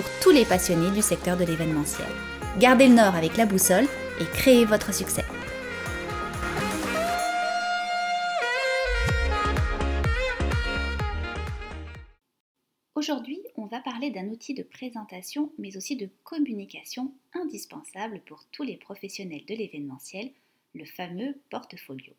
pour tous les passionnés du secteur de l'événementiel. Gardez le nord avec la boussole et créez votre succès. Aujourd'hui, on va parler d'un outil de présentation mais aussi de communication indispensable pour tous les professionnels de l'événementiel, le fameux portfolio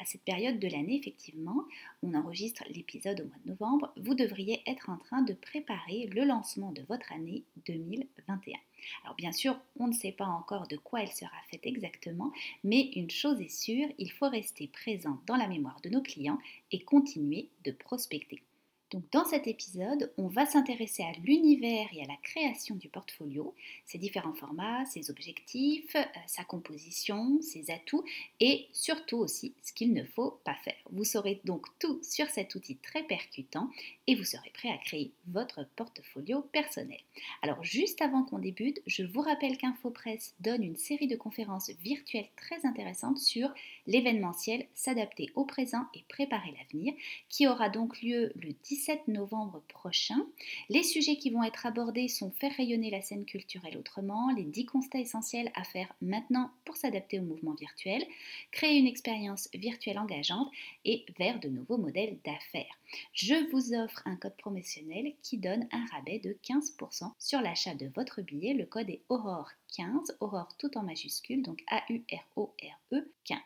à cette période de l'année, effectivement, on enregistre l'épisode au mois de novembre, vous devriez être en train de préparer le lancement de votre année 2021. Alors bien sûr, on ne sait pas encore de quoi elle sera faite exactement, mais une chose est sûre, il faut rester présent dans la mémoire de nos clients et continuer de prospecter. Donc dans cet épisode, on va s'intéresser à l'univers et à la création du portfolio, ses différents formats, ses objectifs, euh, sa composition, ses atouts et surtout aussi ce qu'il ne faut pas faire. Vous saurez donc tout sur cet outil très percutant et vous serez prêt à créer votre portfolio personnel. Alors juste avant qu'on débute, je vous rappelle qu'InfoPress donne une série de conférences virtuelles très intéressantes sur l'événementiel, s'adapter au présent et préparer l'avenir, qui aura donc lieu le 10 17 novembre prochain. Les sujets qui vont être abordés sont faire rayonner la scène culturelle autrement, les 10 constats essentiels à faire maintenant pour s'adapter au mouvement virtuel, créer une expérience virtuelle engageante et vers de nouveaux modèles d'affaires. Je vous offre un code promotionnel qui donne un rabais de 15% sur l'achat de votre billet. Le code est Aurore 15, Aurore tout en majuscule, donc A-U-R-O-R-E 15.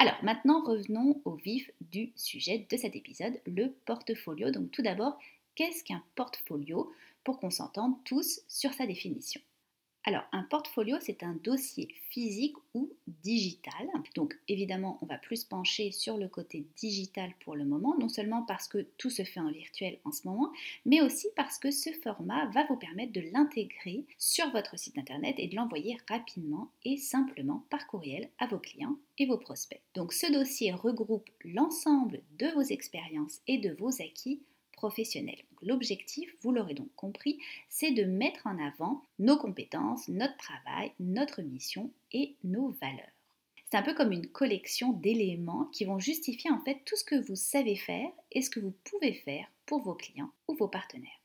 Alors maintenant revenons au vif du sujet de cet épisode, le portfolio. Donc tout d'abord, qu'est-ce qu'un portfolio pour qu'on s'entende tous sur sa définition? Alors, un portfolio, c'est un dossier physique ou digital. Donc, évidemment, on va plus pencher sur le côté digital pour le moment, non seulement parce que tout se fait en virtuel en ce moment, mais aussi parce que ce format va vous permettre de l'intégrer sur votre site internet et de l'envoyer rapidement et simplement par courriel à vos clients et vos prospects. Donc, ce dossier regroupe l'ensemble de vos expériences et de vos acquis L'objectif, vous l'aurez donc compris, c'est de mettre en avant nos compétences, notre travail, notre mission et nos valeurs. C'est un peu comme une collection d'éléments qui vont justifier en fait tout ce que vous savez faire et ce que vous pouvez faire pour vos clients ou vos partenaires.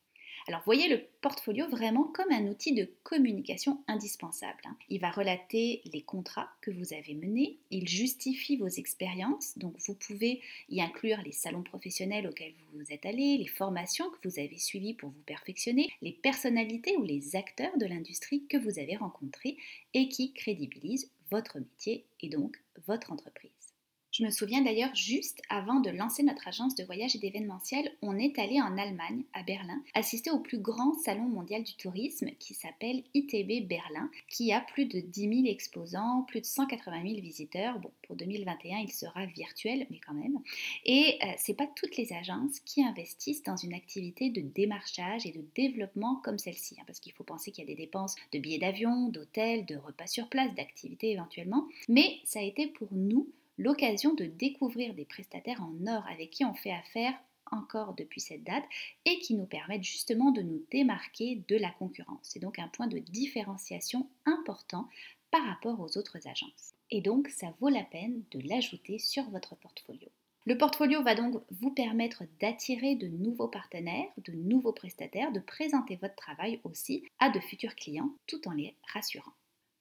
Alors voyez le portfolio vraiment comme un outil de communication indispensable. Hein. Il va relater les contrats que vous avez menés, il justifie vos expériences, donc vous pouvez y inclure les salons professionnels auxquels vous êtes allés, les formations que vous avez suivies pour vous perfectionner, les personnalités ou les acteurs de l'industrie que vous avez rencontrés et qui crédibilisent votre métier et donc votre entreprise. Je me souviens d'ailleurs, juste avant de lancer notre agence de voyage et d'événementiel, on est allé en Allemagne, à Berlin, assister au plus grand salon mondial du tourisme qui s'appelle ITB Berlin, qui a plus de 10 000 exposants, plus de 180 000 visiteurs. Bon, pour 2021, il sera virtuel, mais quand même. Et ce euh, c'est pas toutes les agences qui investissent dans une activité de démarchage et de développement comme celle-ci, hein, parce qu'il faut penser qu'il y a des dépenses de billets d'avion, d'hôtels, de repas sur place, d'activités éventuellement. Mais ça a été pour nous l'occasion de découvrir des prestataires en or avec qui on fait affaire encore depuis cette date et qui nous permettent justement de nous démarquer de la concurrence. C'est donc un point de différenciation important par rapport aux autres agences. Et donc, ça vaut la peine de l'ajouter sur votre portfolio. Le portfolio va donc vous permettre d'attirer de nouveaux partenaires, de nouveaux prestataires, de présenter votre travail aussi à de futurs clients tout en les rassurant.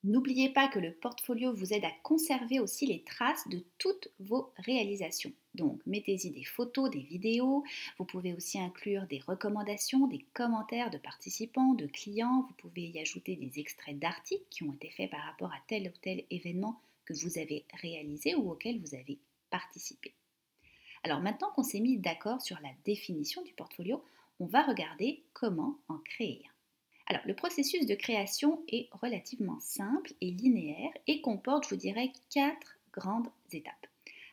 N'oubliez pas que le portfolio vous aide à conserver aussi les traces de toutes vos réalisations. Donc mettez-y des photos, des vidéos, vous pouvez aussi inclure des recommandations, des commentaires de participants, de clients, vous pouvez y ajouter des extraits d'articles qui ont été faits par rapport à tel ou tel événement que vous avez réalisé ou auquel vous avez participé. Alors maintenant qu'on s'est mis d'accord sur la définition du portfolio, on va regarder comment en créer alors, le processus de création est relativement simple et linéaire et comporte, je vous dirais, quatre grandes étapes.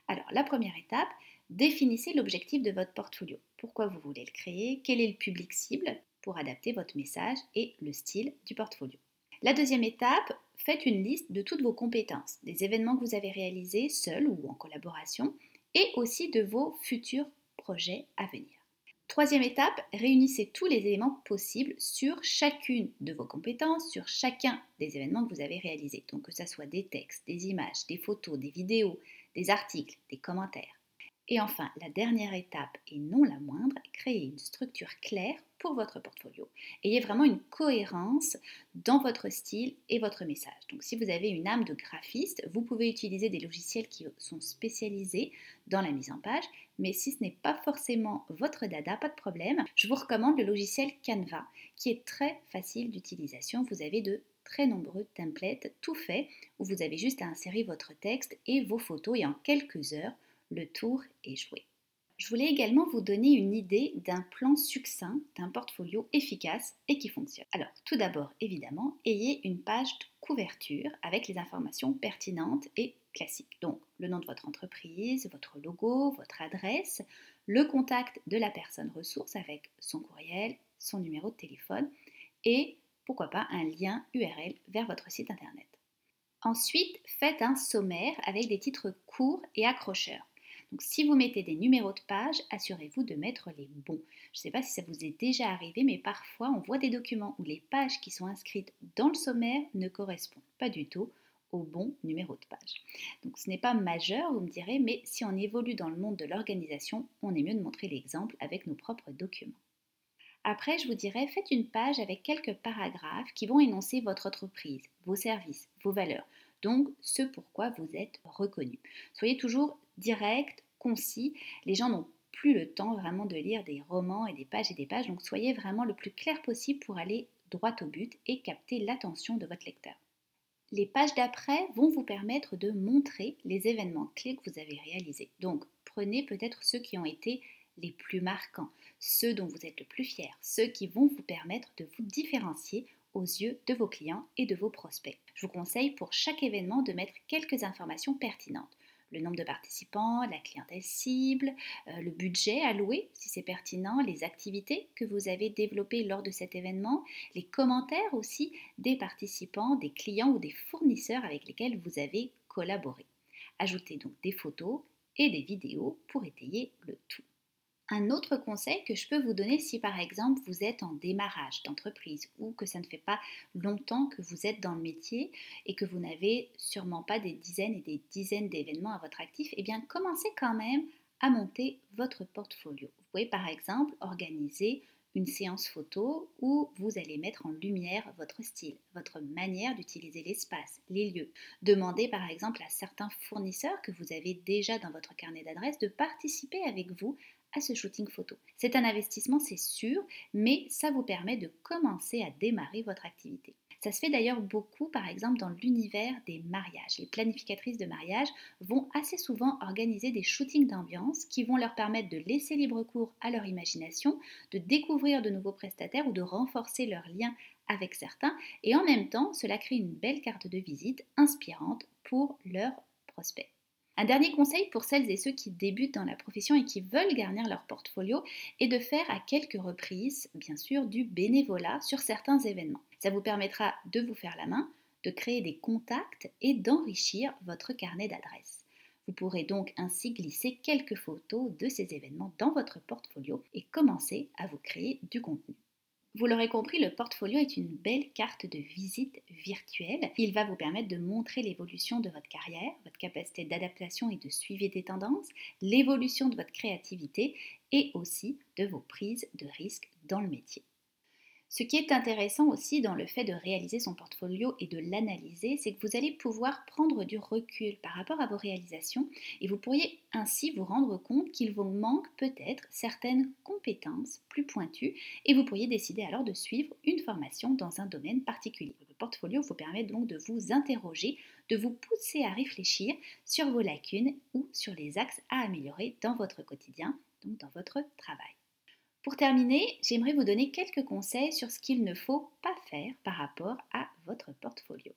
Alors, la première étape, définissez l'objectif de votre portfolio. Pourquoi vous voulez le créer? Quel est le public cible pour adapter votre message et le style du portfolio? La deuxième étape, faites une liste de toutes vos compétences, des événements que vous avez réalisés seuls ou en collaboration, et aussi de vos futurs projets à venir. Troisième étape, réunissez tous les éléments possibles sur chacune de vos compétences, sur chacun des événements que vous avez réalisés. Donc que ce soit des textes, des images, des photos, des vidéos, des articles, des commentaires. Et enfin, la dernière étape, et non la moindre, créez une structure claire pour votre portfolio. Ayez vraiment une cohérence dans votre style et votre message. Donc si vous avez une âme de graphiste, vous pouvez utiliser des logiciels qui sont spécialisés dans la mise en page, mais si ce n'est pas forcément votre dada, pas de problème, je vous recommande le logiciel Canva, qui est très facile d'utilisation. Vous avez de très nombreux templates tout faits où vous avez juste à insérer votre texte et vos photos et en quelques heures, le tour est joué. Je voulais également vous donner une idée d'un plan succinct, d'un portfolio efficace et qui fonctionne. Alors, tout d'abord, évidemment, ayez une page de couverture avec les informations pertinentes et classiques. Donc, le nom de votre entreprise, votre logo, votre adresse, le contact de la personne ressource avec son courriel, son numéro de téléphone et pourquoi pas un lien URL vers votre site internet. Ensuite, faites un sommaire avec des titres courts et accrocheurs. Donc si vous mettez des numéros de page, assurez-vous de mettre les bons. Je ne sais pas si ça vous est déjà arrivé, mais parfois on voit des documents où les pages qui sont inscrites dans le sommaire ne correspondent pas du tout au bon numéro de page. Donc ce n'est pas majeur, vous me direz, mais si on évolue dans le monde de l'organisation, on est mieux de montrer l'exemple avec nos propres documents. Après, je vous dirais, faites une page avec quelques paragraphes qui vont énoncer votre entreprise, vos services, vos valeurs, donc ce pourquoi vous êtes reconnu. Soyez toujours direct, concis. Les gens n'ont plus le temps vraiment de lire des romans et des pages et des pages, donc soyez vraiment le plus clair possible pour aller droit au but et capter l'attention de votre lecteur. Les pages d'après vont vous permettre de montrer les événements clés que vous avez réalisés. Donc prenez peut-être ceux qui ont été les plus marquants, ceux dont vous êtes le plus fier, ceux qui vont vous permettre de vous différencier aux yeux de vos clients et de vos prospects. Je vous conseille pour chaque événement de mettre quelques informations pertinentes le nombre de participants, la clientèle cible, euh, le budget alloué si c'est pertinent, les activités que vous avez développées lors de cet événement, les commentaires aussi des participants, des clients ou des fournisseurs avec lesquels vous avez collaboré. Ajoutez donc des photos et des vidéos pour étayer le tout. Un autre conseil que je peux vous donner si par exemple vous êtes en démarrage d'entreprise ou que ça ne fait pas longtemps que vous êtes dans le métier et que vous n'avez sûrement pas des dizaines et des dizaines d'événements à votre actif, eh bien commencez quand même à monter votre portfolio. Vous pouvez par exemple organiser une séance photo où vous allez mettre en lumière votre style, votre manière d'utiliser l'espace, les lieux. Demandez par exemple à certains fournisseurs que vous avez déjà dans votre carnet d'adresses de participer avec vous à ce shooting photo. C'est un investissement, c'est sûr, mais ça vous permet de commencer à démarrer votre activité. Ça se fait d'ailleurs beaucoup, par exemple, dans l'univers des mariages. Les planificatrices de mariage vont assez souvent organiser des shootings d'ambiance qui vont leur permettre de laisser libre cours à leur imagination, de découvrir de nouveaux prestataires ou de renforcer leur lien avec certains. Et en même temps, cela crée une belle carte de visite inspirante pour leurs prospects. Un dernier conseil pour celles et ceux qui débutent dans la profession et qui veulent garnir leur portfolio est de faire à quelques reprises, bien sûr, du bénévolat sur certains événements. Ça vous permettra de vous faire la main, de créer des contacts et d'enrichir votre carnet d'adresses. Vous pourrez donc ainsi glisser quelques photos de ces événements dans votre portfolio et commencer à vous créer du contenu. Vous l'aurez compris, le portfolio est une belle carte de visite virtuelle. Il va vous permettre de montrer l'évolution de votre carrière, votre capacité d'adaptation et de suivi des tendances, l'évolution de votre créativité et aussi de vos prises de risques dans le métier. Ce qui est intéressant aussi dans le fait de réaliser son portfolio et de l'analyser, c'est que vous allez pouvoir prendre du recul par rapport à vos réalisations et vous pourriez ainsi vous rendre compte qu'il vous manque peut-être certaines compétences plus pointues et vous pourriez décider alors de suivre une formation dans un domaine particulier. Le portfolio vous permet donc de vous interroger, de vous pousser à réfléchir sur vos lacunes ou sur les axes à améliorer dans votre quotidien, donc dans votre travail. Pour terminer, j'aimerais vous donner quelques conseils sur ce qu'il ne faut pas faire par rapport à votre portfolio.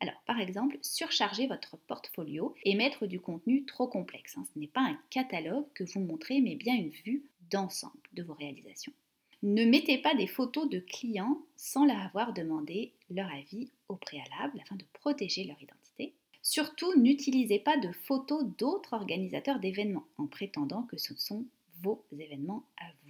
Alors, par exemple, surcharger votre portfolio et mettre du contenu trop complexe. Hein. Ce n'est pas un catalogue que vous montrez, mais bien une vue d'ensemble de vos réalisations. Ne mettez pas des photos de clients sans leur avoir demandé leur avis au préalable afin de protéger leur identité. Surtout, n'utilisez pas de photos d'autres organisateurs d'événements en prétendant que ce sont vos événements à vous.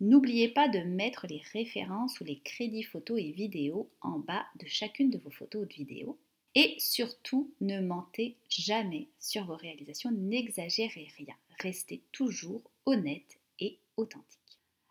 N'oubliez pas de mettre les références ou les crédits photos et vidéos en bas de chacune de vos photos ou de vidéos. Et surtout, ne mentez jamais sur vos réalisations, n'exagérez rien. Restez toujours honnête et authentique.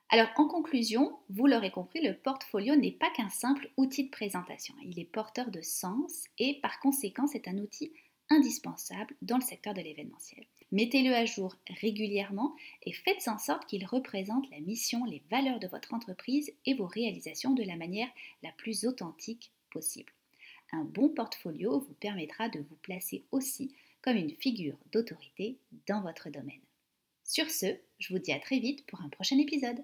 Alors en conclusion, vous l'aurez compris, le portfolio n'est pas qu'un simple outil de présentation. Il est porteur de sens et par conséquent c'est un outil indispensable dans le secteur de l'événementiel. Mettez-le à jour régulièrement et faites en sorte qu'il représente la mission, les valeurs de votre entreprise et vos réalisations de la manière la plus authentique possible. Un bon portfolio vous permettra de vous placer aussi comme une figure d'autorité dans votre domaine. Sur ce, je vous dis à très vite pour un prochain épisode.